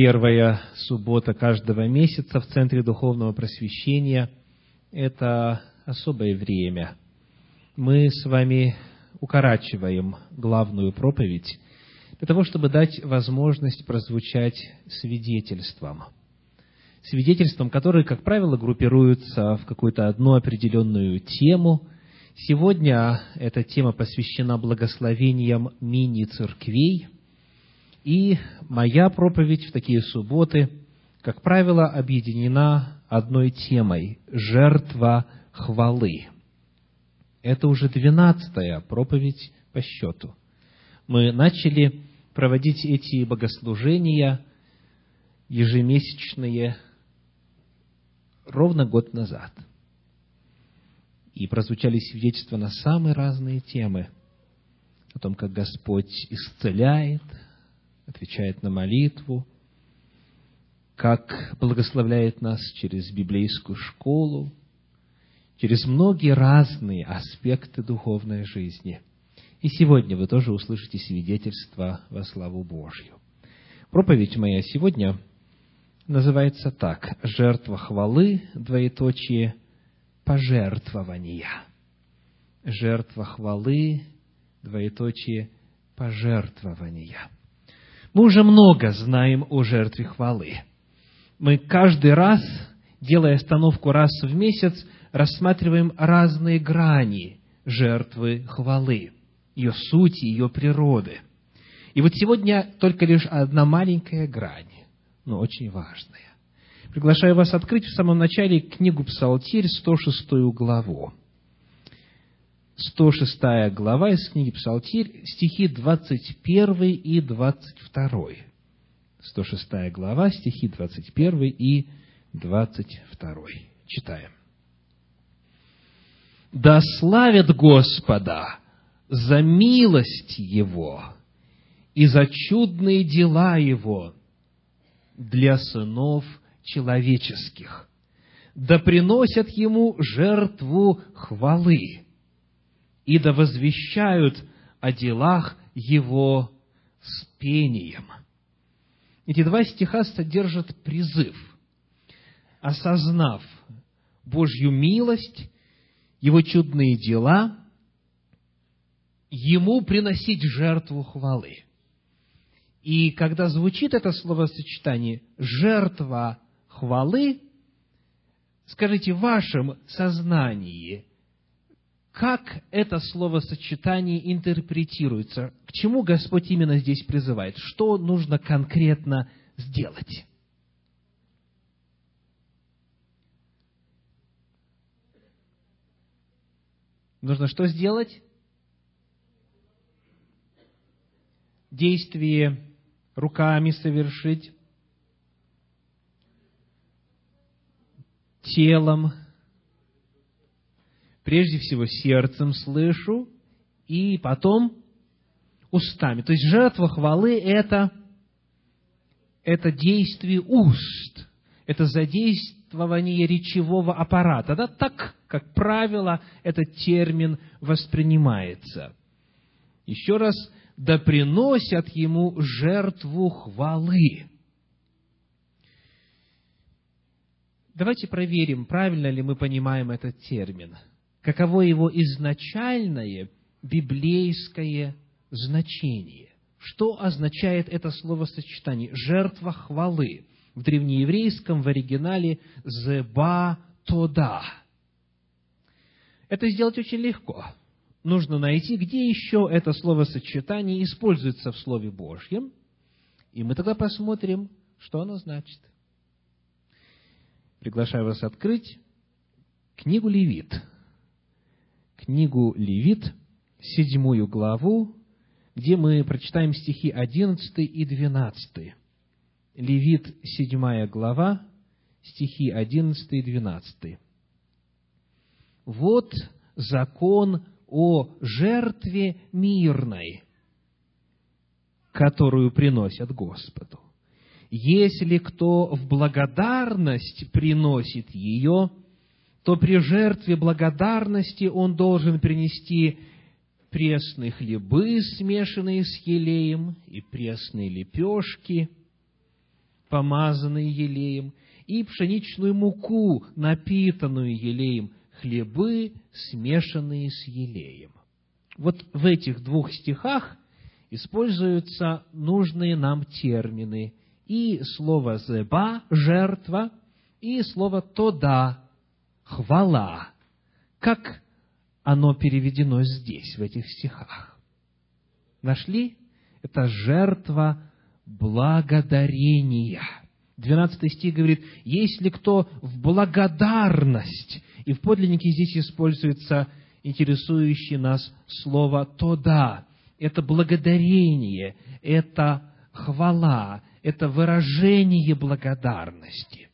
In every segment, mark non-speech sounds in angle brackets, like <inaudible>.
Первая суббота каждого месяца в Центре Духовного Просвещения – это особое время. Мы с вами укорачиваем главную проповедь для того, чтобы дать возможность прозвучать свидетельствам. Свидетельствам, которые, как правило, группируются в какую-то одну определенную тему. Сегодня эта тема посвящена благословениям мини-церквей. И моя проповедь в такие субботы, как правило, объединена одной темой – жертва хвалы. Это уже двенадцатая проповедь по счету. Мы начали проводить эти богослужения ежемесячные ровно год назад. И прозвучали свидетельства на самые разные темы о том, как Господь исцеляет, отвечает на молитву, как благословляет нас через библейскую школу, через многие разные аспекты духовной жизни – и сегодня вы тоже услышите свидетельство во славу Божью. Проповедь моя сегодня называется так. Жертва хвалы, двоеточие, пожертвования. Жертва хвалы, двоеточие, пожертвования. Мы уже много знаем о жертве хвалы. Мы каждый раз, делая остановку раз в месяц, рассматриваем разные грани жертвы хвалы – ее сути, ее природы. И вот сегодня только лишь одна маленькая грань, но очень важная. Приглашаю вас открыть в самом начале книгу Псалтирь, 106 главу. 106 глава из книги Псалтирь, стихи 21 и 22. 106 глава, стихи 21 и 22. Читаем. «Да славят Господа за милость Его и за чудные дела Его для сынов человеческих. Да приносят Ему жертву хвалы и да возвещают о делах Его с пением. Эти два стиха содержат призыв, осознав Божью милость, Его чудные дела – ему приносить жертву хвалы. И когда звучит это словосочетание «жертва хвалы», скажите, в вашем сознании, как это словосочетание интерпретируется? К чему Господь именно здесь призывает? Что нужно конкретно сделать? Нужно что сделать? действие руками совершить, телом, прежде всего сердцем слышу, и потом устами. То есть жертва хвалы – это, это действие уст, это задействование речевого аппарата. Да? Так, как правило, этот термин воспринимается. Еще раз, да приносят ему жертву хвалы. Давайте проверим, правильно ли мы понимаем этот термин. Каково его изначальное библейское значение? Что означает это словосочетание? Жертва хвалы. В древнееврейском, в оригинале «зеба тода». Это сделать очень легко нужно найти, где еще это словосочетание используется в Слове Божьем, и мы тогда посмотрим, что оно значит. Приглашаю вас открыть книгу Левит. Книгу Левит, седьмую главу, где мы прочитаем стихи 11 и 12. Левит, седьмая глава, стихи 11 и 12. «Вот закон о жертве мирной, которую приносят Господу. Если кто в благодарность приносит ее, то при жертве благодарности он должен принести пресные хлебы, смешанные с елеем, и пресные лепешки. помазанные елеем, и пшеничную муку, напитанную елеем, хлебы, смешанные с елеем. Вот в этих двух стихах используются нужные нам термины и слово «зеба» – жертва, и слово «тода» – хвала. Как оно переведено здесь, в этих стихах? Нашли? Это жертва благодарения. 12 стих говорит, если кто в благодарность, и в подлиннике здесь используется интересующее нас слово «тода», это благодарение, это хвала, это выражение благодарности.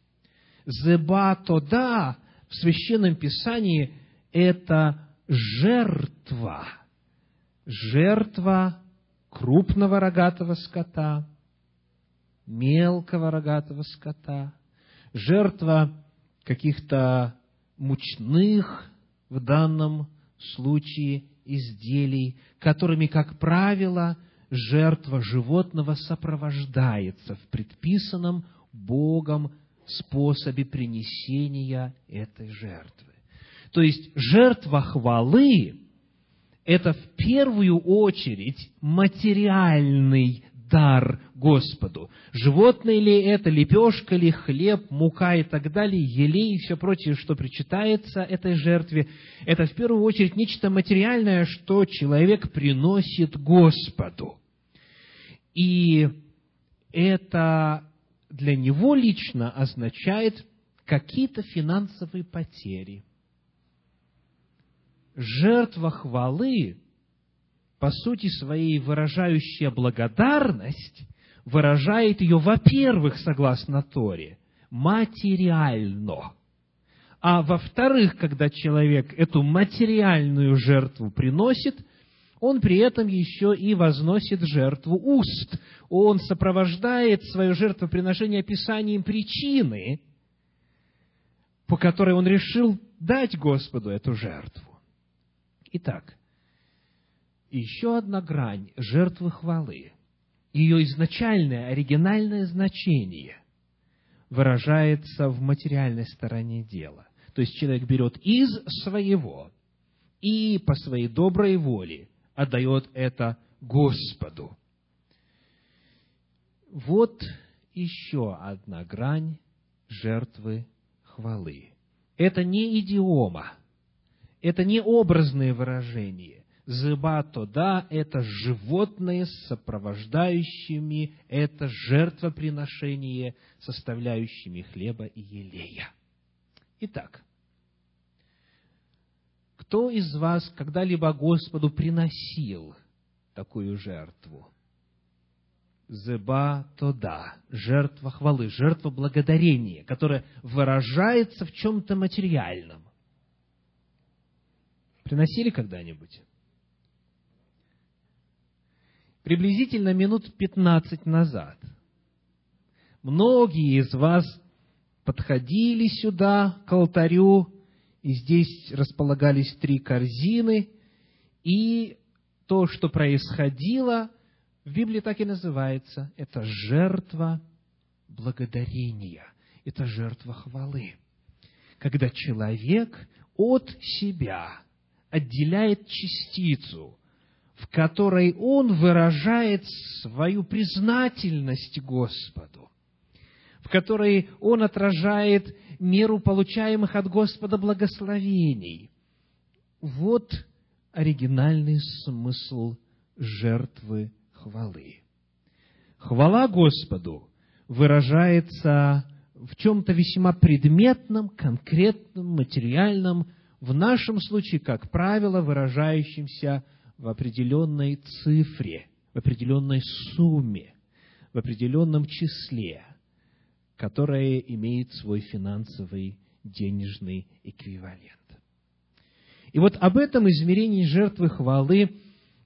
Зеба тода в Священном Писании – это жертва, жертва крупного рогатого скота, мелкого рогатого скота, жертва каких-то мучных в данном случае изделий, которыми, как правило, жертва животного сопровождается в предписанном Богом способе принесения этой жертвы. То есть жертва хвалы – это в первую очередь материальный дар Господу. Животное ли это, лепешка ли, хлеб, мука и так далее, елей и все прочее, что причитается этой жертве, это в первую очередь нечто материальное, что человек приносит Господу. И это для него лично означает какие-то финансовые потери. Жертва хвалы по сути своей выражающая благодарность, выражает ее, во-первых, согласно Торе, материально. А во-вторых, когда человек эту материальную жертву приносит, он при этом еще и возносит жертву уст. Он сопровождает свое жертвоприношение описанием причины, по которой он решил дать Господу эту жертву. Итак, еще одна грань жертвы хвалы, ее изначальное, оригинальное значение выражается в материальной стороне дела. То есть человек берет из своего и по своей доброй воле отдает это Господу. Вот еще одна грань жертвы хвалы. Это не идиома, это не образные выражения, Зыбато, да, это животное с сопровождающими это жертвоприношение, составляющими хлеба и елея. Итак, кто из вас когда-либо Господу приносил такую жертву? Зеба да, жертва хвалы, жертва благодарения, которая выражается в чем-то материальном. Приносили когда-нибудь? приблизительно минут 15 назад многие из вас подходили сюда, к алтарю, и здесь располагались три корзины, и то, что происходило, в Библии так и называется, это жертва благодарения, это жертва хвалы. Когда человек от себя отделяет частицу – в которой он выражает свою признательность Господу, в которой он отражает меру получаемых от Господа благословений. Вот оригинальный смысл жертвы хвалы. Хвала Господу выражается в чем-то весьма предметном, конкретном, материальном, в нашем случае, как правило, выражающемся в определенной цифре, в определенной сумме, в определенном числе, которое имеет свой финансовый денежный эквивалент. И вот об этом измерении жертвы хвалы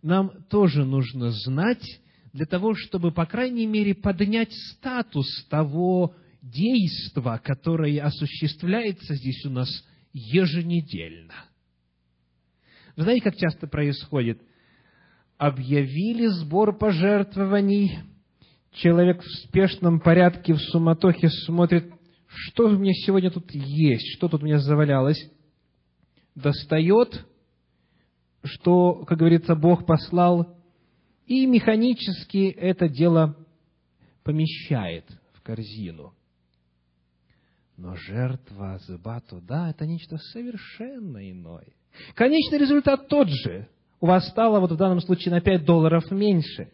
нам тоже нужно знать, для того, чтобы, по крайней мере, поднять статус того действа, которое осуществляется здесь у нас еженедельно – вы знаете, как часто происходит? Объявили сбор пожертвований, человек в спешном порядке, в суматохе смотрит, что у меня сегодня тут есть, что тут у меня завалялось, достает, что, как говорится, Бог послал, и механически это дело помещает в корзину. Но жертва Зыбату, да, это нечто совершенно иное. Конечный результат тот же. У вас стало вот в данном случае на 5 долларов меньше.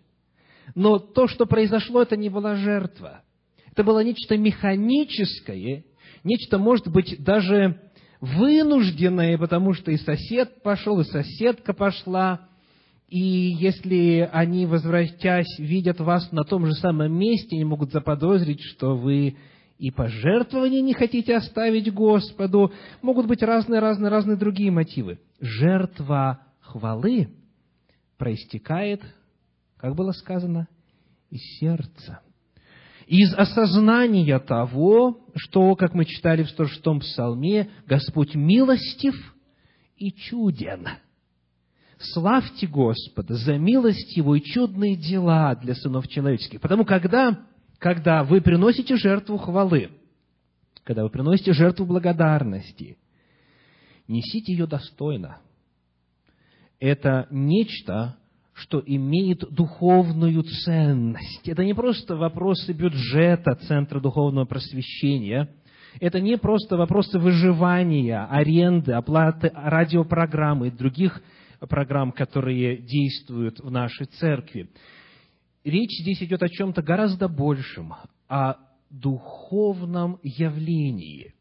Но то, что произошло, это не была жертва. Это было нечто механическое, нечто, может быть, даже вынужденное, потому что и сосед пошел, и соседка пошла, и если они, возвратясь, видят вас на том же самом месте, они могут заподозрить, что вы и пожертвования не хотите оставить Господу. Могут быть разные-разные-разные другие мотивы. Жертва хвалы проистекает, как было сказано, из сердца. Из осознания того, что, как мы читали в 106-м псалме, Господь милостив и чуден. Славьте Господа за милость Его и чудные дела для сынов человеческих. Потому когда когда вы приносите жертву хвалы, когда вы приносите жертву благодарности, несите ее достойно. Это нечто, что имеет духовную ценность. Это не просто вопросы бюджета Центра Духовного Просвещения, это не просто вопросы выживания, аренды, оплаты радиопрограммы и других программ, которые действуют в нашей церкви речь здесь идет о чем-то гораздо большем, о духовном явлении.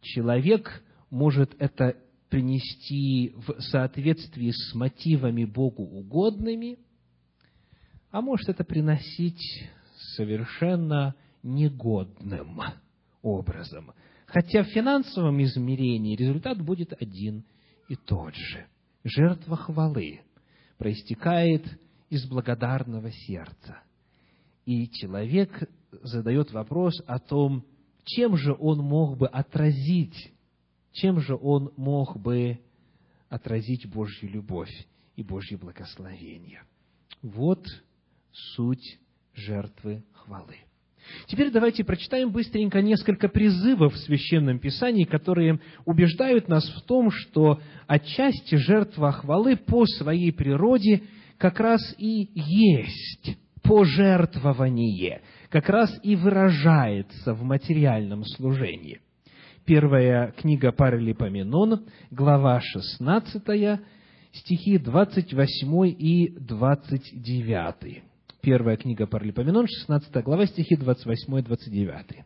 Человек может это принести в соответствии с мотивами Богу угодными, а может это приносить совершенно негодным образом. Хотя в финансовом измерении результат будет один и тот же. Жертва хвалы проистекает из благодарного сердца. И человек задает вопрос о том, чем же он мог бы отразить, чем же он мог бы отразить Божью любовь и Божье благословение. Вот суть жертвы хвалы. Теперь давайте прочитаем быстренько несколько призывов в Священном Писании, которые убеждают нас в том, что отчасти жертва хвалы по своей природе – как раз и есть пожертвование, как раз и выражается в материальном служении. Первая книга Паралипоменон, глава 16, стихи 28 и 29. Первая книга Паралипоменон, 16 глава, стихи 28 и 29.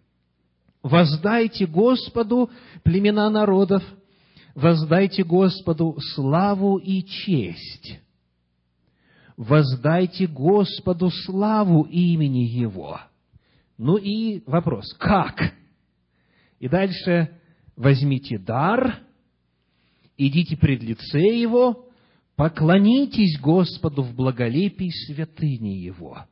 «Воздайте Господу, племена народов, воздайте Господу славу и честь, воздайте Господу славу имени Его. Ну и вопрос, как? И дальше возьмите дар, идите пред лице Его, поклонитесь Господу в благолепии святыни Его.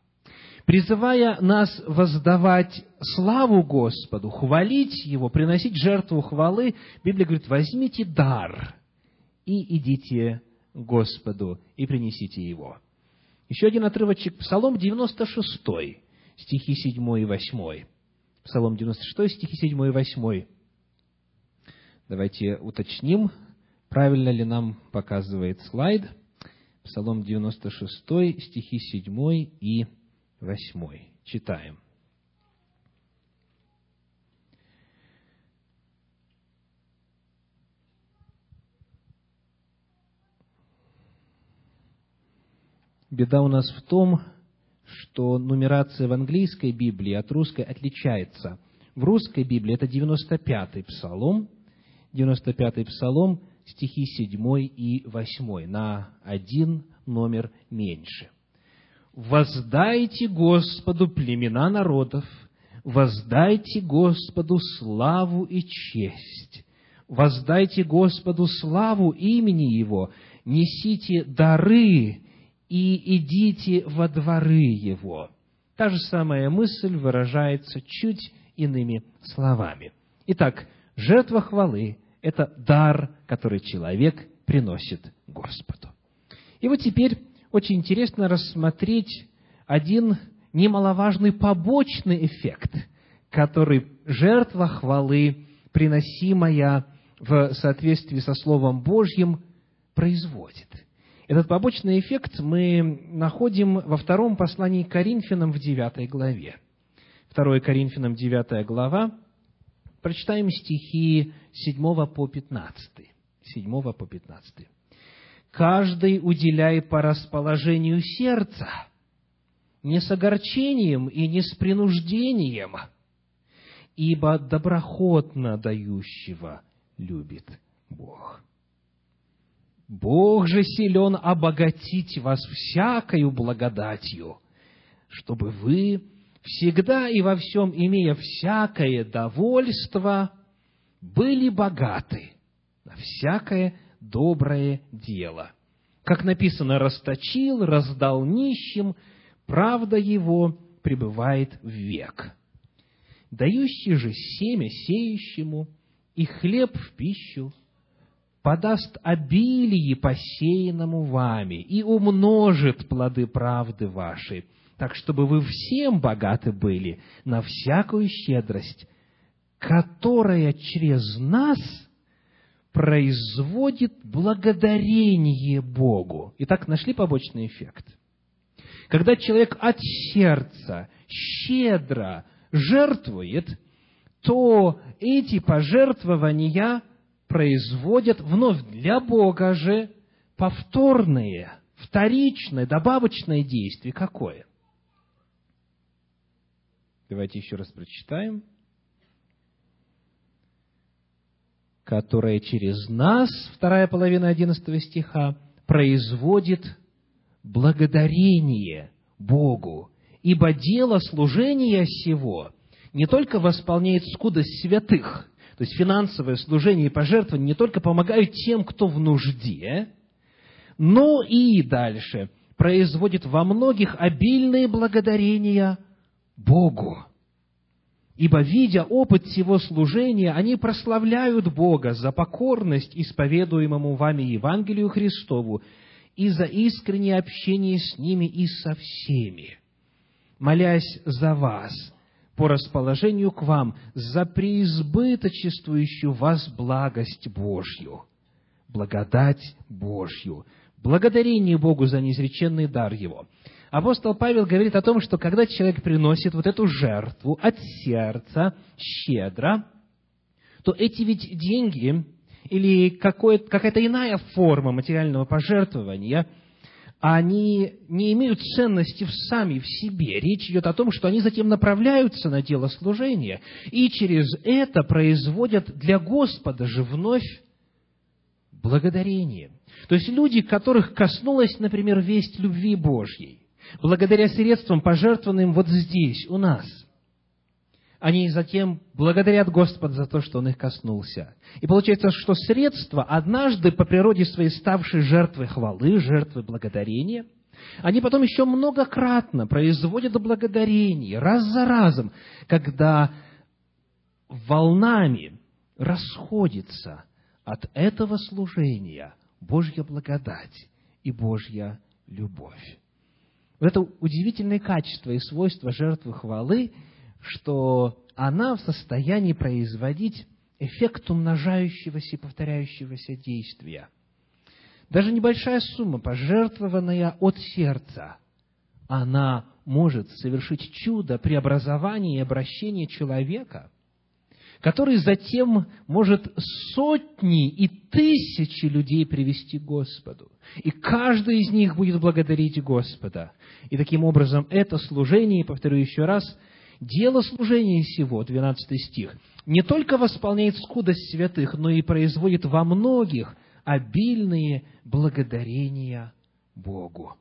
Призывая нас воздавать славу Господу, хвалить Его, приносить жертву хвалы, Библия говорит, возьмите дар и идите Господу и принесите Его. Еще один отрывочек, Псалом 96, стихи 7 и 8. Псалом 96, стихи 7 и 8. Давайте уточним, правильно ли нам показывает слайд. Псалом 96, стихи 7 и 8. Читаем. Беда у нас в том, что нумерация в английской Библии от русской отличается. В русской Библии это 95-й псалом, 95-й псалом, стихи 7 и 8, на один номер меньше. «Воздайте Господу племена народов, воздайте Господу славу и честь, воздайте Господу славу имени Его, несите дары и идите во дворы его. Та же самая мысль выражается чуть иными словами. Итак, жертва хвалы – это дар, который человек приносит Господу. И вот теперь очень интересно рассмотреть один немаловажный побочный эффект, который жертва хвалы, приносимая в соответствии со Словом Божьим, производит. Этот побочный эффект мы находим во втором послании Коринфянам в девятой главе. 2 Коринфянам 9 глава, прочитаем стихи 7 по 15. 7 по 15. «Каждый уделяй по расположению сердца, не с огорчением и не с принуждением, ибо доброхотно дающего любит Бог. Бог же силен обогатить вас всякою благодатью, чтобы вы, всегда и во всем имея всякое довольство, были богаты на всякое доброе дело. Как написано, расточил, раздал нищим, правда его пребывает в век. Дающий же семя сеющему и хлеб в пищу подаст обилие посеянному вами и умножит плоды правды вашей, так чтобы вы всем богаты были на всякую щедрость, которая через нас производит благодарение Богу. Итак, нашли побочный эффект. Когда человек от сердца щедро жертвует, то эти пожертвования производят вновь для Бога же повторные, вторичное, добавочное действие. Какое? Давайте еще раз прочитаем. Которое через нас, вторая половина одиннадцатого стиха, производит благодарение Богу, ибо дело служения сего не только восполняет скудость святых, то есть финансовое служение и пожертвование не только помогают тем, кто в нужде, но и дальше производит во многих обильные благодарения Богу. Ибо, видя опыт всего служения, они прославляют Бога за покорность исповедуемому вами Евангелию Христову и за искреннее общение с ними и со всеми. Молясь за вас – по расположению к вам за преизбыточествующую вас благость Божью, благодать Божью, благодарение Богу за неизреченный дар Его. Апостол Павел говорит о том, что когда человек приносит вот эту жертву от сердца, щедро, то эти ведь деньги или какая-то иная форма материального пожертвования – они не имеют ценности сами в себе. Речь идет о том, что они затем направляются на дело служения, и через это производят для Господа же вновь благодарение. То есть люди, которых коснулась, например, весть любви Божьей, благодаря средствам, пожертвованным вот здесь, у нас – они затем благодарят Господа за то, что Он их коснулся. И получается, что средства, однажды по природе своей ставшие жертвой хвалы, жертвой благодарения, они потом еще многократно производят благодарение, раз за разом, когда волнами расходится от этого служения Божья благодать и Божья любовь. Вот это удивительное качество и свойство жертвы хвалы – что она в состоянии производить эффект умножающегося и повторяющегося действия. Даже небольшая сумма, пожертвованная от сердца, она может совершить чудо преобразования и обращения человека, который затем может сотни и тысячи людей привести к Господу. И каждый из них будет благодарить Господа. И таким образом это служение, повторю еще раз, дело служения сего, 12 стих, не только восполняет скудость святых, но и производит во многих обильные благодарения Богу.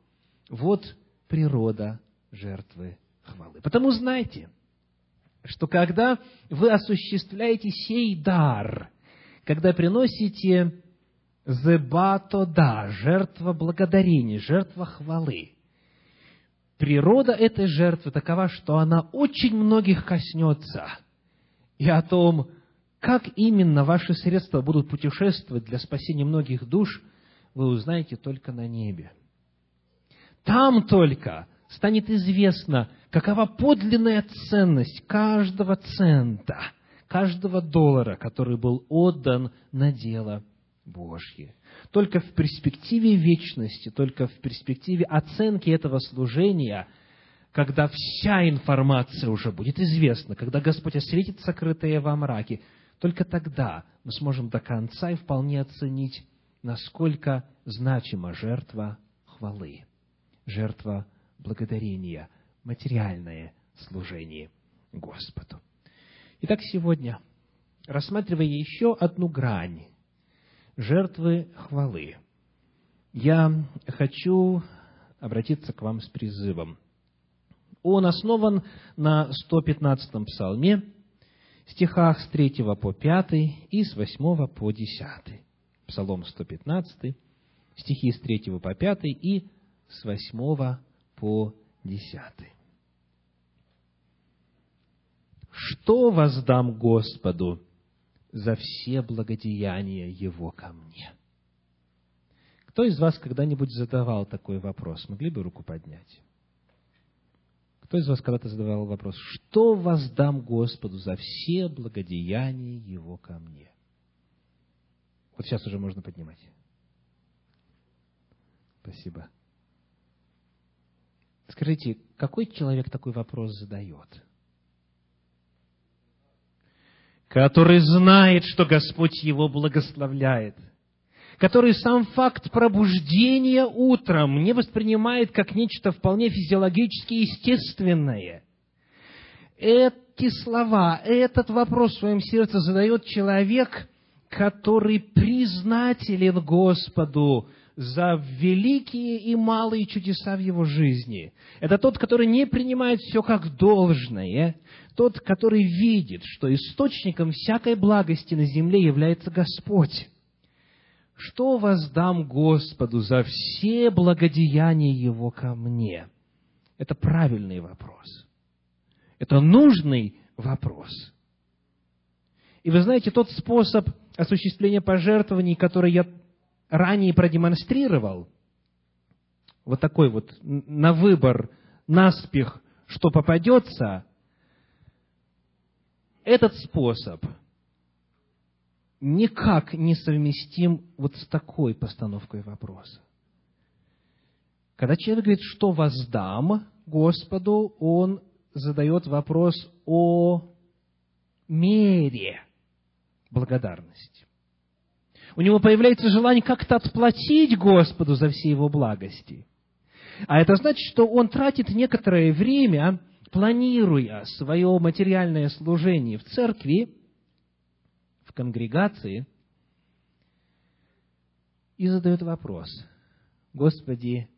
Вот природа жертвы хвалы. Потому знайте, что когда вы осуществляете сей дар, когда приносите зебато да, жертва благодарения, жертва хвалы, природа этой жертвы такова, что она очень многих коснется. И о том, как именно ваши средства будут путешествовать для спасения многих душ, вы узнаете только на небе. Там только станет известно, какова подлинная ценность каждого цента, каждого доллара, который был отдан на дело Божье. Только в перспективе вечности, только в перспективе оценки этого служения, когда вся информация уже будет известна, когда Господь осветит сокрытые во мраке, только тогда мы сможем до конца и вполне оценить, насколько значима жертва хвалы, жертва благодарения, материальное служение Господу. Итак, сегодня, рассматривая еще одну грань жертвы хвалы, я хочу обратиться к вам с призывом. Он основан на 115-м псалме, стихах с 3 по 5 и с 8 по 10. Псалом 115, стихи с 3 по 5 и с 8 по 10. Что воздам Господу за все благодеяния Его ко мне? Кто из вас когда-нибудь задавал такой вопрос? Могли бы руку поднять? Кто из вас когда-то задавал вопрос, что воздам Господу за все благодеяния Его ко мне? Вот сейчас уже можно поднимать. Спасибо. Скажите, какой человек такой вопрос задает? Который знает, что Господь его благословляет – который сам факт пробуждения утром не воспринимает как нечто вполне физиологически естественное. Эти слова, этот вопрос в своем сердце задает человек, который признателен Господу за великие и малые чудеса в его жизни. Это тот, который не принимает все как должное, тот, который видит, что источником всякой благости на земле является Господь. Что воздам Господу за все благодеяния Его ко мне? Это правильный вопрос. Это нужный вопрос. И вы знаете, тот способ осуществления пожертвований, который я ранее продемонстрировал, вот такой вот на выбор, наспех, что попадется, этот способ – никак не совместим вот с такой постановкой вопроса. Когда человек говорит, что воздам Господу, он задает вопрос о мере благодарности. У него появляется желание как-то отплатить Господу за все его благости. А это значит, что он тратит некоторое время, планируя свое материальное служение в церкви, в конгрегации и задает вопрос, Господи,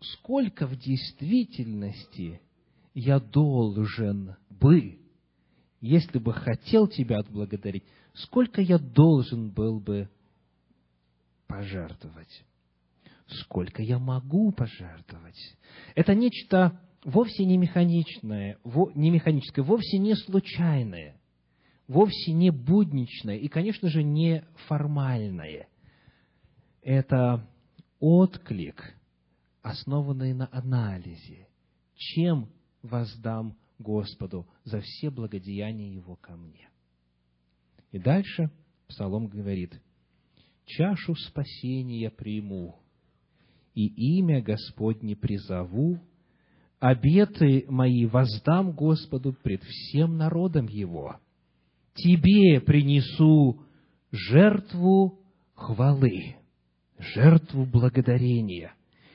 сколько в действительности я должен бы, если бы хотел Тебя отблагодарить, сколько я должен был бы пожертвовать? Сколько я могу пожертвовать? Это нечто вовсе не механичное, не механическое, вовсе не случайное вовсе не будничное и, конечно же, не формальное. Это отклик, основанный на анализе. Чем воздам Господу за все благодеяния Его ко мне? И дальше Псалом говорит, «Чашу спасения приму, и имя Господне призову, обеты мои воздам Господу пред всем народом Его» Тебе принесу жертву хвалы, жертву благодарения,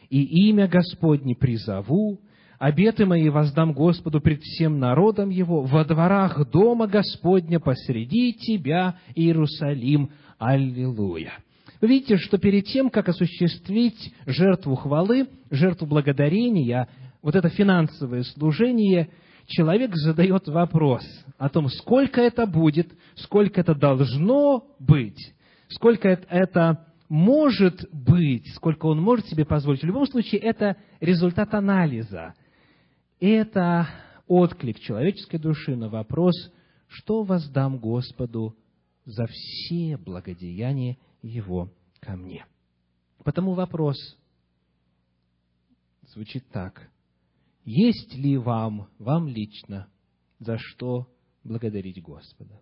и имя Господне призову, обеты мои воздам Господу пред всем народом Его, во дворах дома Господня посреди Тебя, Иерусалим. Аллилуйя. Вы видите, что перед тем, как осуществить жертву хвалы, жертву благодарения, вот это финансовое служение – человек задает вопрос о том, сколько это будет, сколько это должно быть, сколько это может быть, сколько он может себе позволить. В любом случае, это результат анализа. Это отклик человеческой души на вопрос, что воздам Господу за все благодеяния Его ко мне. Потому вопрос, звучит так. Есть ли вам, вам лично, за что благодарить Господа?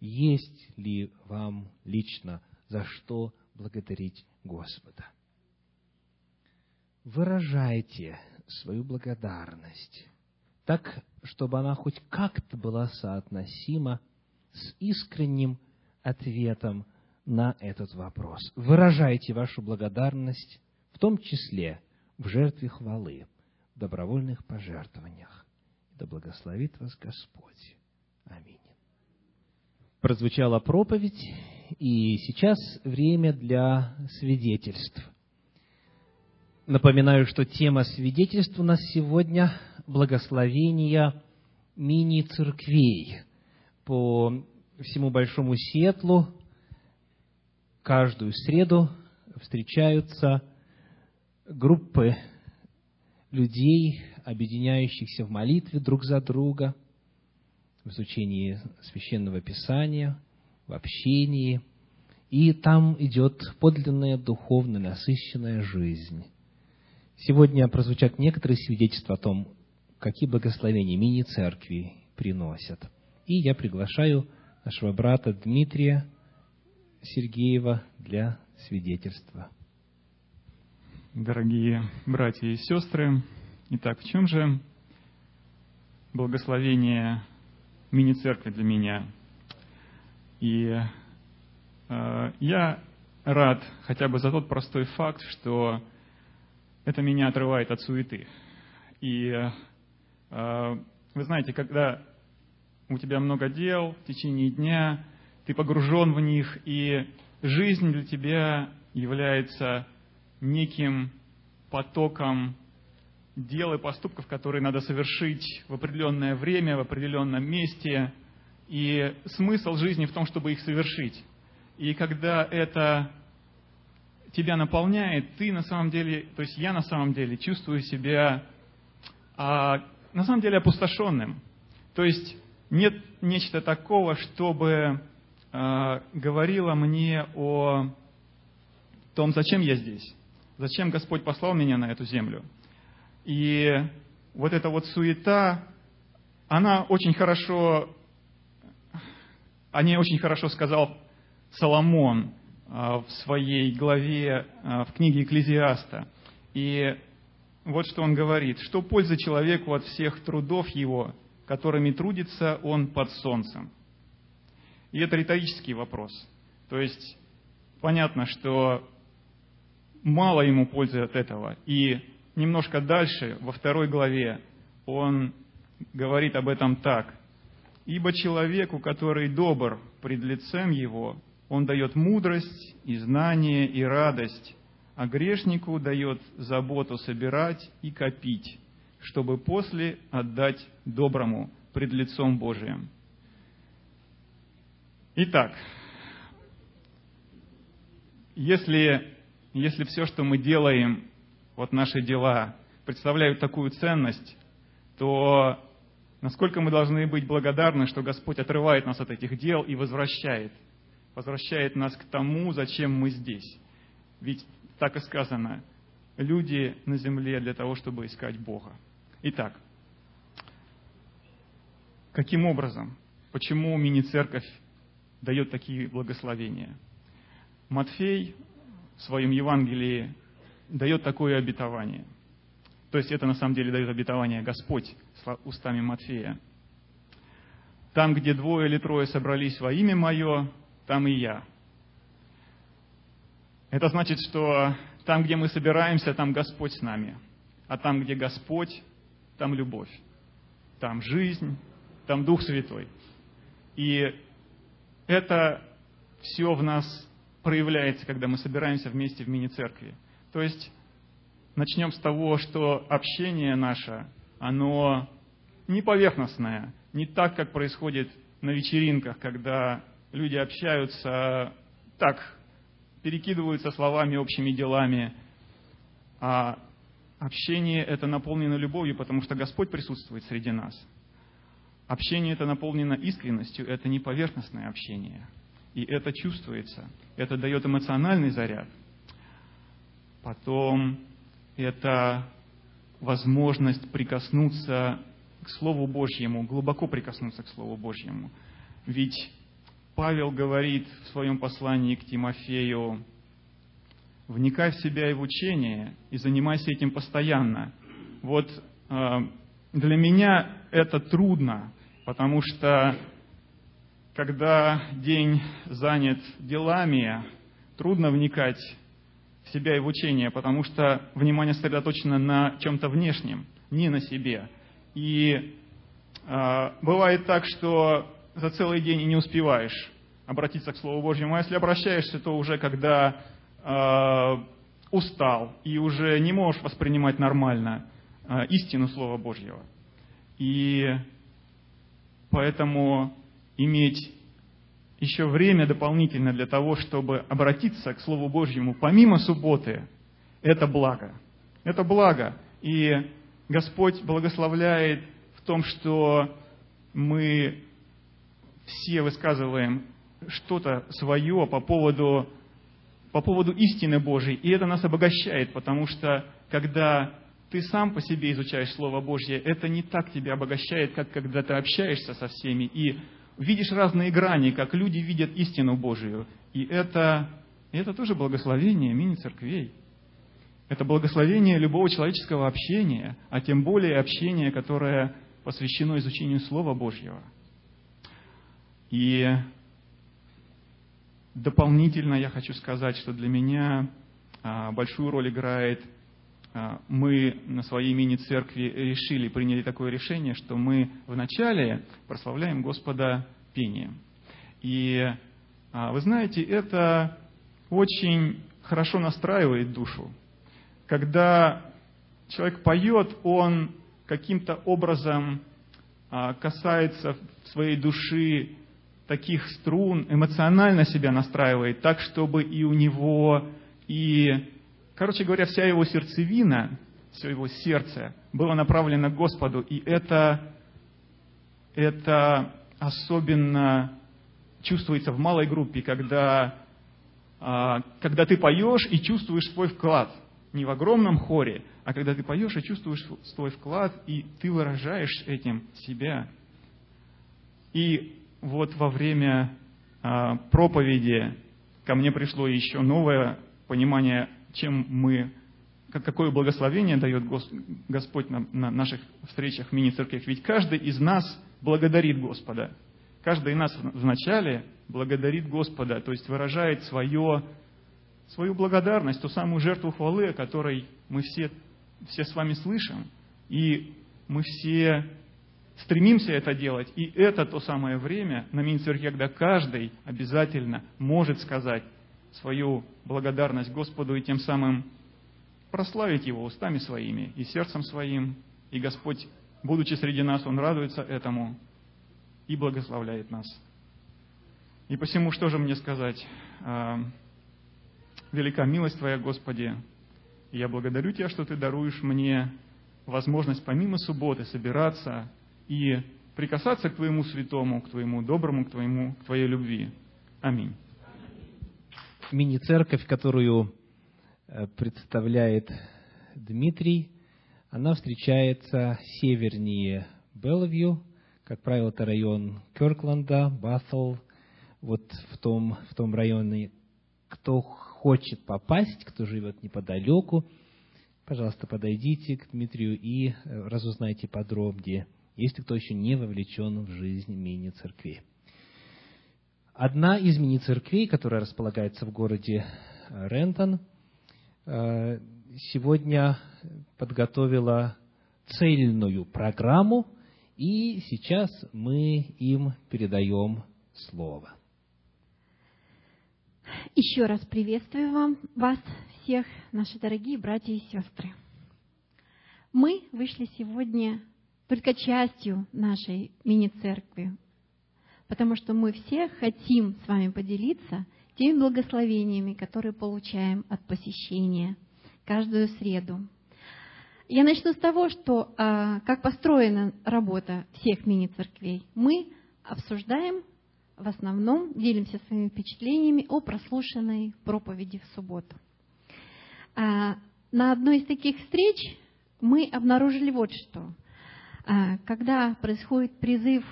Есть ли вам лично за что благодарить Господа? Выражайте свою благодарность так, чтобы она хоть как-то была соотносима с искренним ответом на этот вопрос. Выражайте вашу благодарность, в том числе в жертве хвалы, в добровольных пожертвованиях. Да благословит вас Господь. Аминь. Прозвучала проповедь, и сейчас время для свидетельств. Напоминаю, что тема свидетельств у нас сегодня – благословения мини-церквей. По всему Большому Сетлу каждую среду встречаются группы людей, объединяющихся в молитве друг за друга, в изучении священного писания, в общении, и там идет подлинная духовная насыщенная жизнь. Сегодня прозвучат некоторые свидетельства о том, какие благословения мини-церкви приносят. И я приглашаю нашего брата Дмитрия Сергеева для свидетельства. Дорогие братья и сестры, итак, в чем же благословение мини-церкви для меня? И э, я рад хотя бы за тот простой факт, что это меня отрывает от суеты. И э, вы знаете, когда у тебя много дел в течение дня, ты погружен в них, и жизнь для тебя является неким потоком дел и поступков, которые надо совершить в определенное время, в определенном месте. И смысл жизни в том, чтобы их совершить. И когда это тебя наполняет, ты на самом деле, то есть я на самом деле чувствую себя а, на самом деле опустошенным. То есть нет нечто такого, чтобы а, говорило мне о том, зачем я здесь, зачем Господь послал меня на эту землю. И вот эта вот суета, она очень хорошо, о ней очень хорошо сказал Соломон а, в своей главе а, в книге Экклезиаста. И вот что он говорит. «Что польза человеку от всех трудов его, которыми трудится он под солнцем?» И это риторический вопрос. То есть, понятно, что мало ему пользы от этого. И немножко дальше, во второй главе, он говорит об этом так. «Ибо человеку, который добр пред лицем его, он дает мудрость и знание и радость, а грешнику дает заботу собирать и копить, чтобы после отдать доброму пред лицом Божиим. Итак, если, если все, что мы делаем, вот наши дела, представляют такую ценность, то насколько мы должны быть благодарны, что Господь отрывает нас от этих дел и возвращает – возвращает нас к тому, зачем мы здесь. Ведь так и сказано, люди на земле для того, чтобы искать Бога. Итак, каким образом, почему мини-церковь дает такие благословения? Матфей в своем Евангелии дает такое обетование. То есть это на самом деле дает обетование Господь устами Матфея. Там, где двое или трое собрались во имя Мое, там и я. Это значит, что там, где мы собираемся, там Господь с нами. А там, где Господь, там любовь. Там жизнь, там Дух Святой. И это все в нас проявляется, когда мы собираемся вместе в мини-церкви. То есть начнем с того, что общение наше, оно не поверхностное, не так, как происходит на вечеринках, когда люди общаются так, перекидываются словами, общими делами, а общение это наполнено любовью, потому что Господь присутствует среди нас. Общение это наполнено искренностью, это не поверхностное общение. И это чувствуется, это дает эмоциональный заряд. потом это возможность прикоснуться к Слову Божьему, глубоко прикоснуться к Слову Божьему. Ведь Павел говорит в своем послании к Тимофею, вникай в себя и в учение, и занимайся этим постоянно. Вот э, для меня это трудно, потому что когда день занят делами, трудно вникать в себя и в учение, потому что внимание сосредоточено на чем-то внешнем, не на себе. И э, бывает так, что за целый день и не успеваешь обратиться к Слову Божьему, а если обращаешься, то уже когда э, устал и уже не можешь воспринимать нормально э, истину Слова Божьего. И поэтому иметь еще время дополнительно для того, чтобы обратиться к Слову Божьему помимо субботы, это благо. Это благо. И Господь благословляет в том, что мы все высказываем что-то свое по поводу, по поводу истины Божьей, и это нас обогащает, потому что когда ты сам по себе изучаешь Слово Божье, это не так тебя обогащает, как когда ты общаешься со всеми и видишь разные грани, как люди видят истину Божию. И это, это тоже благословение мини-церквей. Это благословение любого человеческого общения, а тем более общения, которое посвящено изучению Слова Божьего. И дополнительно я хочу сказать, что для меня а, большую роль играет мы на своей мини-церкви решили, приняли такое решение, что мы вначале прославляем Господа пением. И а, вы знаете, это очень хорошо настраивает душу. Когда человек поет, он каким-то образом а, касается своей души таких струн, эмоционально себя настраивает так, чтобы и у него, и Короче говоря, вся его сердцевина, все его сердце было направлено к Господу, и это, это особенно чувствуется в малой группе, когда, а, когда ты поешь и чувствуешь свой вклад. Не в огромном хоре, а когда ты поешь и чувствуешь свой вклад, и ты выражаешь этим себя. И вот во время а, проповеди ко мне пришло еще новое понимание чем мы, какое благословение дает Господь на, на наших встречах в мини-церквях. Ведь каждый из нас благодарит Господа. Каждый из нас вначале благодарит Господа, то есть выражает свое, свою благодарность, ту самую жертву хвалы, о которой мы все, все с вами слышим. И мы все стремимся это делать. И это то самое время на мини-церкви, когда каждый обязательно может сказать, свою благодарность Господу и тем самым прославить Его устами своими и сердцем своим. И Господь, будучи среди нас, Он радуется этому и благословляет нас. И посему, что же мне сказать? А, велика милость Твоя, Господи, я благодарю Тебя, что Ты даруешь мне возможность помимо субботы собираться и прикасаться к Твоему святому, к Твоему доброму, к, твоему, к Твоей любви. Аминь мини-церковь, которую э, представляет Дмитрий, она встречается севернее Белвью, как правило, это район Кёркленда, Басл, вот в том, в том районе. Кто хочет попасть, кто живет неподалеку, пожалуйста, подойдите к Дмитрию и э, разузнайте подробнее, если кто еще не вовлечен в жизнь мини-церкви. Одна из мини-церквей, которая располагается в городе э, Рентон, э, сегодня подготовила цельную программу, и сейчас мы им передаем слово. Еще раз приветствую вам, вас всех, наши дорогие братья и сестры. Мы вышли сегодня только частью нашей мини-церкви потому что мы все хотим с вами поделиться теми благословениями, которые получаем от посещения каждую среду. Я начну с того, что а, как построена работа всех мини-церквей. Мы обсуждаем, в основном делимся своими впечатлениями о прослушанной проповеди в субботу. А, на одной из таких встреч мы обнаружили вот что. А, когда происходит призыв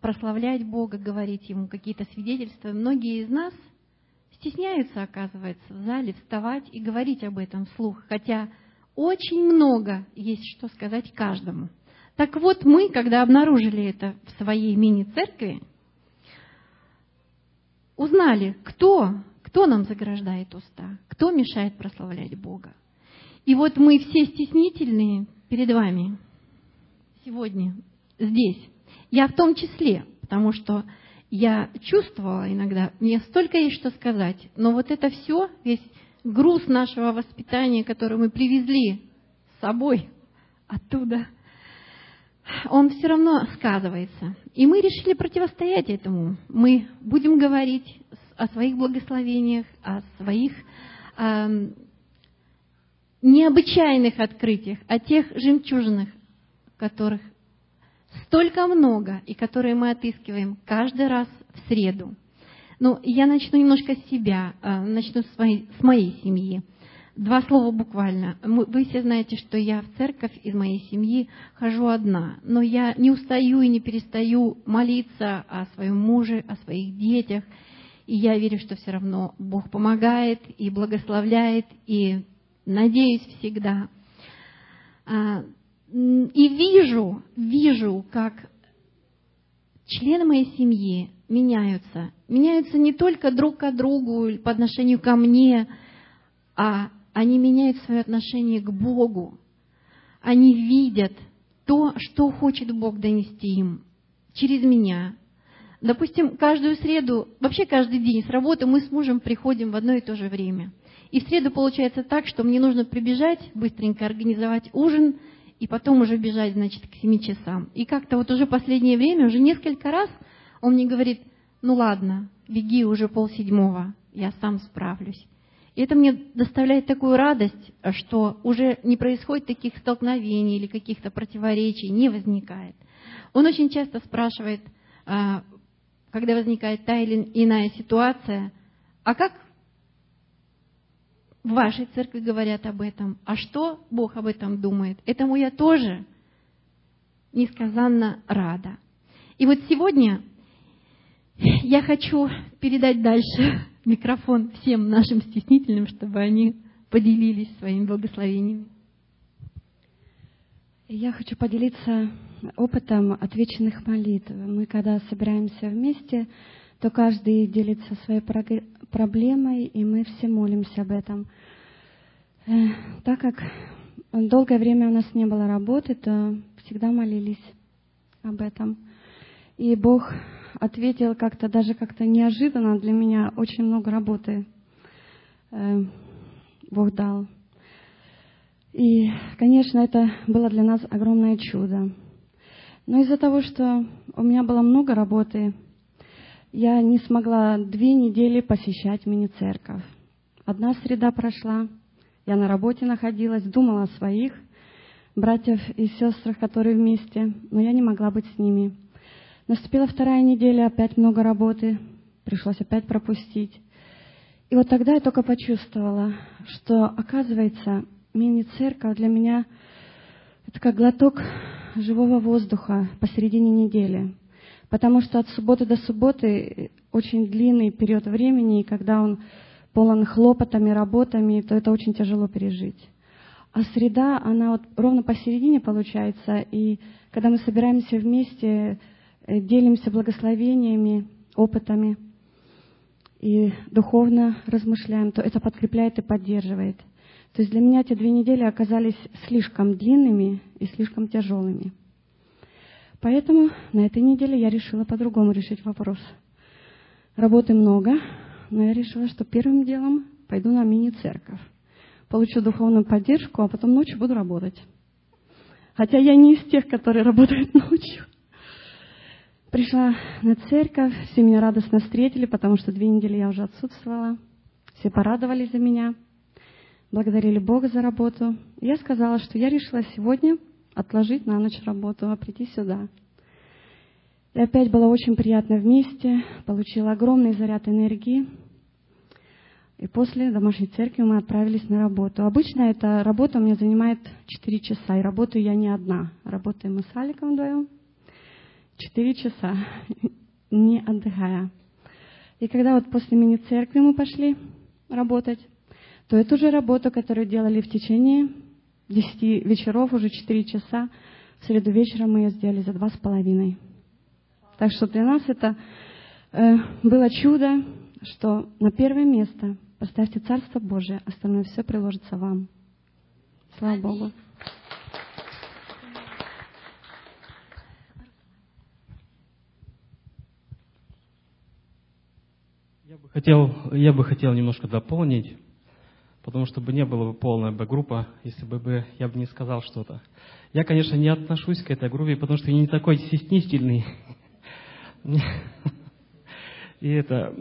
прославлять Бога, говорить Ему какие-то свидетельства, многие из нас стесняются, оказывается, в зале вставать и говорить об этом вслух, хотя очень много есть что сказать каждому. Так вот, мы, когда обнаружили это в своей мини-церкви, узнали, кто, кто нам заграждает уста, кто мешает прославлять Бога. И вот мы все стеснительные перед вами сегодня здесь. Я в том числе, потому что я чувствовала иногда, мне столько есть что сказать, но вот это все, весь груз нашего воспитания, который мы привезли с собой оттуда, он все равно сказывается. И мы решили противостоять этому. Мы будем говорить о своих благословениях, о своих э, необычайных открытиях, о тех жемчужинах, которых столько много и которые мы отыскиваем каждый раз в среду. Ну, я начну немножко с себя, э, начну с моей, с моей семьи. Два слова буквально. Вы все знаете, что я в церковь из моей семьи хожу одна, но я не устаю и не перестаю молиться о своем муже, о своих детях. И я верю, что все равно Бог помогает и благословляет, и надеюсь всегда. И вижу, вижу, как члены моей семьи меняются. Меняются не только друг к другу по отношению ко мне, а они меняют свое отношение к Богу. Они видят то, что хочет Бог донести им через меня. Допустим, каждую среду, вообще каждый день с работы мы с мужем приходим в одно и то же время. И в среду получается так, что мне нужно прибежать, быстренько организовать ужин, и потом уже бежать, значит, к семи часам. И как-то вот уже последнее время, уже несколько раз он мне говорит, ну ладно, беги уже полседьмого, я сам справлюсь. И это мне доставляет такую радость, что уже не происходит таких столкновений или каких-то противоречий, не возникает. Он очень часто спрашивает, а, когда возникает та или иная ситуация, а как в вашей церкви говорят об этом? А что Бог об этом думает? Этому я тоже несказанно рада. И вот сегодня я хочу передать дальше <laughs> микрофон всем нашим стеснительным, чтобы они поделились своими благословениями. Я хочу поделиться опытом отвеченных молитв. Мы, когда собираемся вместе, то каждый делится своей проблемой, и мы все молимся об этом. Э, так как долгое время у нас не было работы, то всегда молились об этом. И Бог ответил как-то, даже как-то неожиданно для меня, очень много работы э, Бог дал. И, конечно, это было для нас огромное чудо. Но из-за того, что у меня было много работы, я не смогла две недели посещать мини-церковь. Одна среда прошла, я на работе находилась, думала о своих братьев и сестрах, которые вместе, но я не могла быть с ними. Наступила вторая неделя, опять много работы, пришлось опять пропустить. И вот тогда я только почувствовала, что, оказывается, мини-церковь для меня это как глоток живого воздуха посередине недели. Потому что от субботы до субботы очень длинный период времени, и когда он полон хлопотами, работами, то это очень тяжело пережить. А среда, она вот ровно посередине получается, и когда мы собираемся вместе, Э, делимся благословениями, опытами и духовно размышляем, то это подкрепляет и поддерживает. То есть для меня эти две недели оказались слишком длинными и слишком тяжелыми. Поэтому на этой неделе я решила по-другому решить вопрос. Работы много, но я решила, что первым делом пойду на мини-церковь. Получу духовную поддержку, а потом ночью буду работать. Хотя я не из тех, которые работают <laughs> ночью. Пришла на церковь, все меня радостно встретили, потому что две недели я уже отсутствовала. Все порадовались за меня, благодарили Бога за работу. Я сказала, что я решила сегодня отложить на ночь работу, а прийти сюда. И опять было очень приятно вместе, получила огромный заряд энергии. И после домашней церкви мы отправились на работу. Обычно эта работа у меня занимает 4 часа, и работаю я не одна. Работаем мы с Аликом вдвоем 4 часа, <laughs> не отдыхая. И когда вот после мини-церкви мы пошли работать, то эту же работу, которую делали в течение 10 вечеров, уже 4 часа, в среду вечером мы ее сделали за два с половиной. Так что для нас это э, было чудо, что на первое место Поставьте Царство Божие, остальное все приложится вам. Слава Богу. Я бы хотел, я бы хотел немножко дополнить, потому что бы не было бы полная бы группа, если бы я бы не сказал что-то. Я, конечно, не отношусь к этой группе, потому что я не такой стеснительный. И это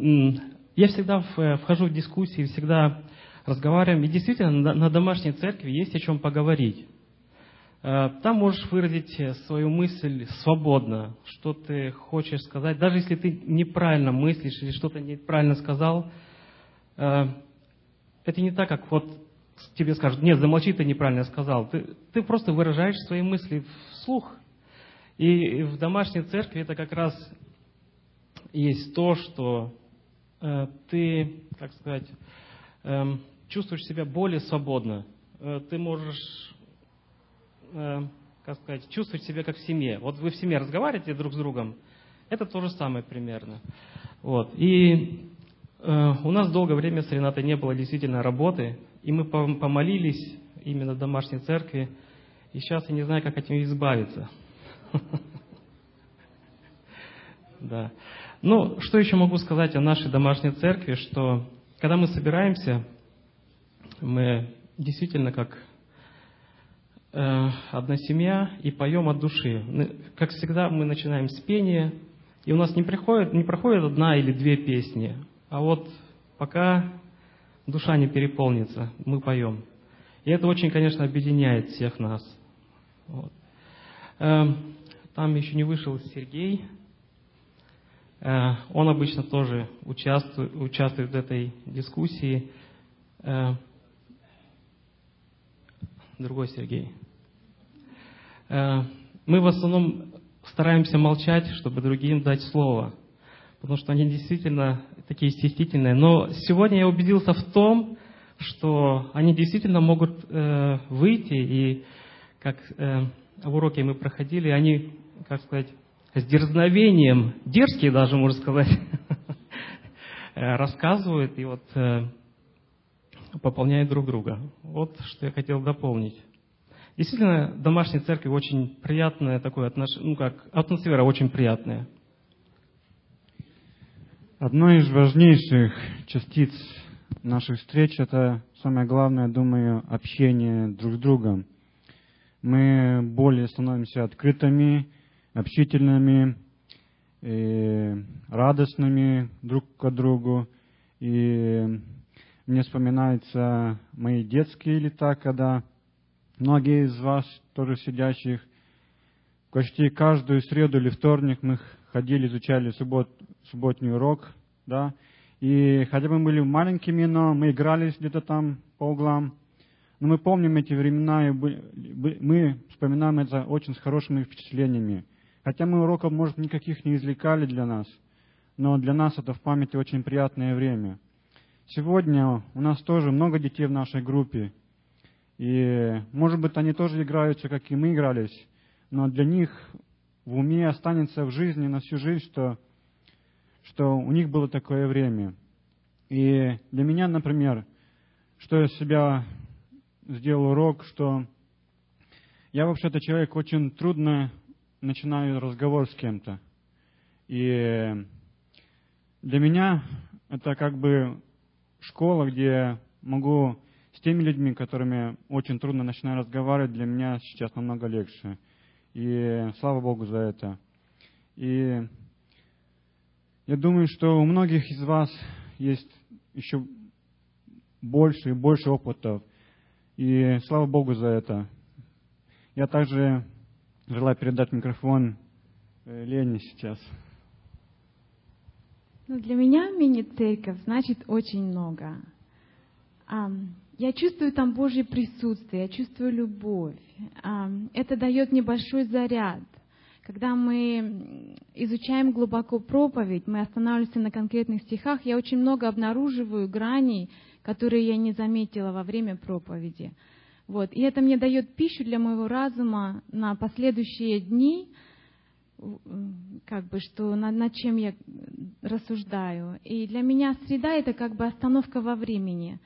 я всегда э, вхожу в дискуссии, всегда разговариваем. И действительно, на домашней церкви есть о чем поговорить. Э, там можешь выразить э, свою мысль свободно, что ты хочешь сказать. Даже если ты неправильно мыслишь или что-то неправильно сказал, это не так, как вот тебе скажут, нет, замолчи, ты неправильно сказал. Ты, ты просто выражаешь свои мысли вслух. И в домашней церкви это как раз есть то, что Э, ты, так сказать, эм, чувствуешь себя более свободно. Э, ты можешь, э, как сказать, чувствовать себя как в семье. Вот вы в семье разговариваете друг с другом, это то же самое примерно. Вот. И у нас долгое время с Ренатой не было действительно работы, и мы помолились именно в домашней церкви, и сейчас я не знаю, как от нее избавиться. <laughs> Да. Ну, что еще могу сказать о нашей домашней церкви, что когда мы собираемся, мы действительно как э, одна семья и поем от души. Как всегда, мы начинаем с пения, и у нас не, приходит, не проходит одна или две песни, а вот пока душа не переполнится, мы поем. И это очень, конечно, объединяет всех нас. Вот. Э, там еще не вышел Сергей, Э, он обычно тоже участвует, участвует в этой дискуссии. Э, другой Сергей. Э, мы в основном стараемся молчать, чтобы другим дать слово, потому что они действительно такие стеснительные. Но сегодня я убедился в том, что они действительно могут выйти, и как в уроке мы проходили, они, как сказать, с дерзновением, дерзкие даже, можно сказать, <laughs> рассказывают и вот э, пополняют друг друга. Вот что я хотел дополнить. Действительно, домашняя церковь очень приятная такое отношение, ну как, атмосфера очень приятная. Одной из важнейших частиц наших встреч это самое главное, думаю, общение друг с другом. Мы более становимся открытыми, общительными, и радостными друг к другу. И мне вспоминаются мои детские лета, когда многие из вас, тоже сидящих, почти каждую среду или вторник мы ходили, изучали суббот, субботний урок, да, и хотя бы мы были маленькими, но мы игрались где-то там по углам, но мы помним эти времена, и мы вспоминаем это очень с хорошими впечатлениями. Хотя мы уроков, может, никаких не извлекали для нас, но для нас это в памяти очень приятное время. Сегодня у нас тоже много детей в нашей группе, и, может быть, они тоже играются, как и мы игрались, но для них в уме останется в жизни на всю жизнь, что, что у них было такое время. И для меня, например, что я себя сделал урок, что я вообще-то человек очень трудно начинаю разговор с кем-то. И для меня это как бы школа, где могу с теми людьми, которыми очень трудно начинаю разговаривать, для меня сейчас намного легче. И слава Богу за это. И я думаю, что у многих из вас есть еще больше и больше опытов. И слава Богу за это. Я также Желаю передать микрофон э, Лене сейчас. Ну, для меня мини-церковь значит очень много. я чувствую там Божье присутствие, я чувствую любовь. Это дает небольшой заряд. Когда мы изучаем глубоко проповедь, мы останавливаемся на конкретных стихах, я очень много обнаруживаю граней, которые я не заметила во время проповеди. Вот. И это мне дает пищу для моего разума на последующие дни, как бы, что над, над чем я рассуждаю. И для меня среда это как бы остановка во времени.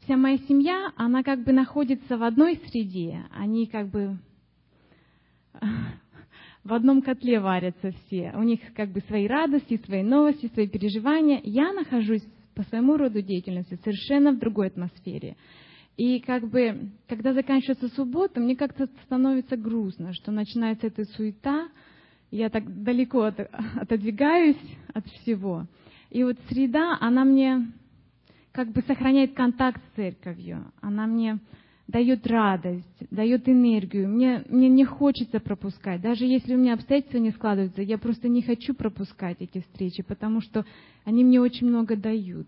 Вся моя семья, она как бы находится в одной среде, они как бы в одном котле варятся все. У них как бы свои радости, свои новости, свои переживания. Я нахожусь по своему роду деятельности совершенно в другой атмосфере. И как бы, когда заканчивается суббота, мне как-то становится грустно, что начинается эта суета, я так далеко от, отодвигаюсь от всего. И вот среда, она мне как бы сохраняет контакт с церковью, она мне дает радость, дает энергию. Мне, мне не хочется пропускать. Даже если у меня обстоятельства не складываются, я просто не хочу пропускать эти встречи, потому что они мне очень много дают.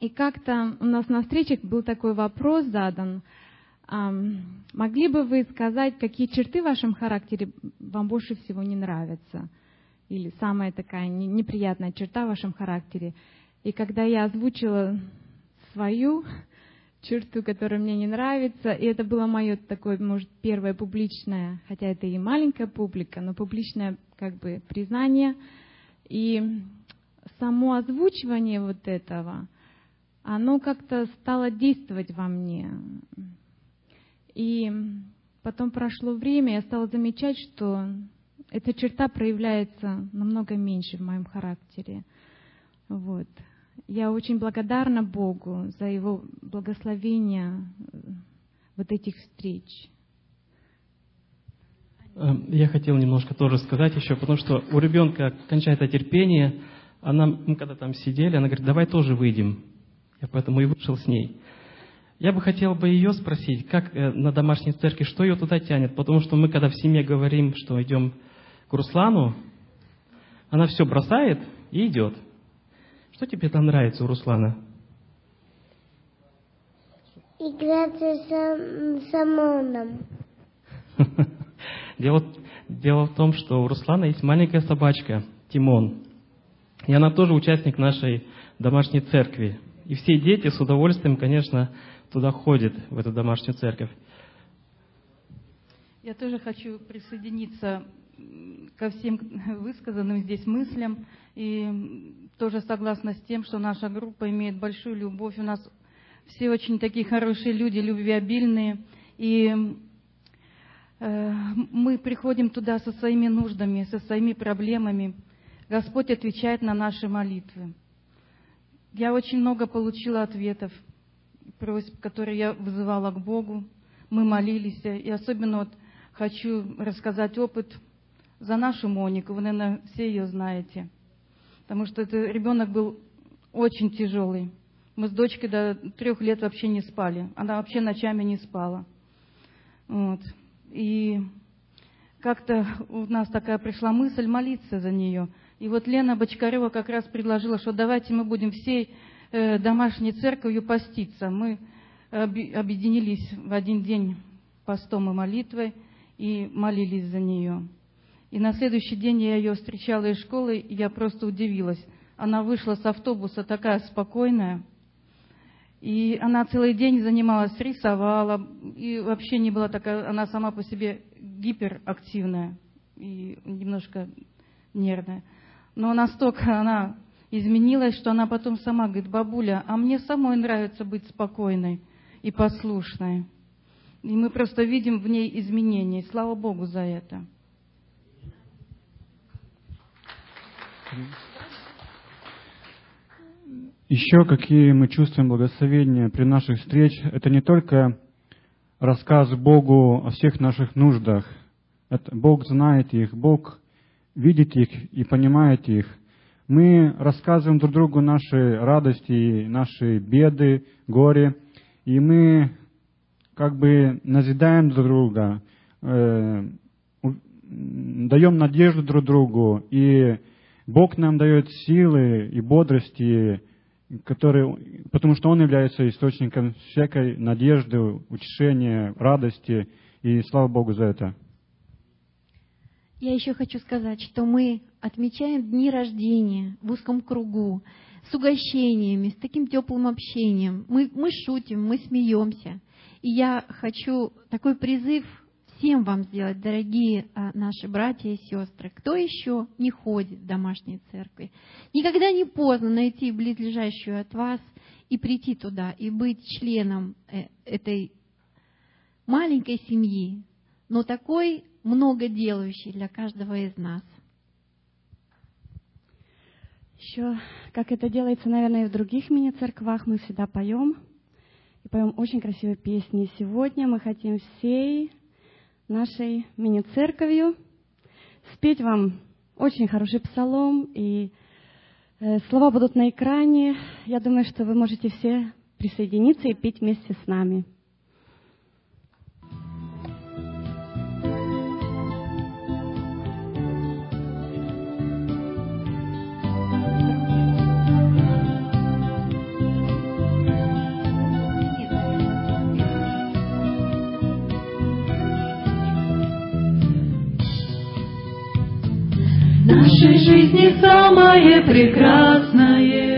И как-то у нас на встречах был такой вопрос задан – могли бы вы сказать, какие черты в вашем характере вам больше всего не нравятся? Или самая такая неприятная черта в вашем характере? И когда я озвучила свою черту, которая мне не нравится, и это было мое такое, может, первое публичное, хотя это и маленькая публика, но публичное как бы признание. И само озвучивание вот этого, оно как-то стало действовать во мне. И потом прошло время, я стала замечать, что эта черта проявляется намного меньше в моем характере. Вот. Я очень благодарна Богу за Его благословение э, вот этих встреч. Эм, я хотел немножко тоже сказать еще, потому что у ребенка кончается терпение. Она, мы когда там сидели, она говорит, давай тоже выйдем. Я поэтому и вышел с ней. Я бы хотел бы ее спросить, как э, на домашней церкви, что ее туда тянет, потому что мы, когда в семье говорим, что идем к Руслану, она все бросает и идет. Что тебе там нравится у Руслана? Играться с, с ОМОНом. <laughs> Дело, дело в том, что у Руслана есть маленькая собачка, Тимон. И она тоже участник нашей домашней церкви. И все дети с удовольствием, конечно, туда ходит, в эту домашнюю церковь. Я тоже хочу присоединиться ко всем <laughs> высказанным здесь мыслям. И тоже согласна с тем, что наша группа имеет большую любовь. У нас все очень такие хорошие люди, любвеобильные. И э, мы приходим туда со своими нуждами, со своими проблемами. Господь отвечает на наши молитвы. Я очень много получила ответов просьб, которые я вызывала к Богу. Мы молились. И особенно вот хочу рассказать опыт за нашу Монику. Вы, наверное, все ее знаете. Потому что этот ребенок был очень тяжелый. Мы с дочкой до трех лет вообще не спали. Она вообще ночами не спала. Вот. И как-то у нас такая пришла мысль молиться за нее. И вот Лена Бочкарева как раз предложила, что давайте мы будем всей Э, домашней церковью поститься. Мы объединились в один день постом и молитвой и молились за нее. И на следующий день я ее встречала из школы, и я просто удивилась. Она вышла с автобуса такая спокойная, и она целый день занималась, рисовала, и вообще не была такая, она сама по себе гиперактивная и немножко нервная. Но настолько она изменилась, что она потом сама говорит, бабуля, а мне самой нравится быть спокойной и послушной. И мы просто видим в ней изменения. Слава Богу за это. Еще какие мы чувствуем благословения при наших встречах, это не только рассказ Богу о всех наших нуждах. Это Бог знает их, Бог видит их и понимает их. Мы рассказываем друг другу наши радости, наши беды, горе, и мы как бы назидаем друг друга, э, даем надежду друг другу, и Бог нам дает силы и бодрости который, потому что Он является источником всякой надежды, утешения, радости, и слава Богу за это. Я еще хочу сказать, что мы отмечаем дни рождения в узком кругу, с угощениями, с таким теплым общением. Мы, мы шутим, мы смеемся. И я хочу такой призыв всем вам сделать, дорогие а, наши братья и сестры, кто еще не ходит в домашние церкви. Никогда не поздно найти близлежащую от вас и прийти туда, и быть членом э, этой маленькой семьи, но такой много делающей для каждого из нас. Еще, как это делается, наверное, и в других мини-церквах, мы всегда поем. И поем очень красивые песни. сегодня мы хотим всей нашей мини-церковью спеть вам очень хороший псалом, и э, слова будут на экране. Я думаю, что вы можете все присоединиться и петь вместе с нами. Нашей жизни самое прекрасное,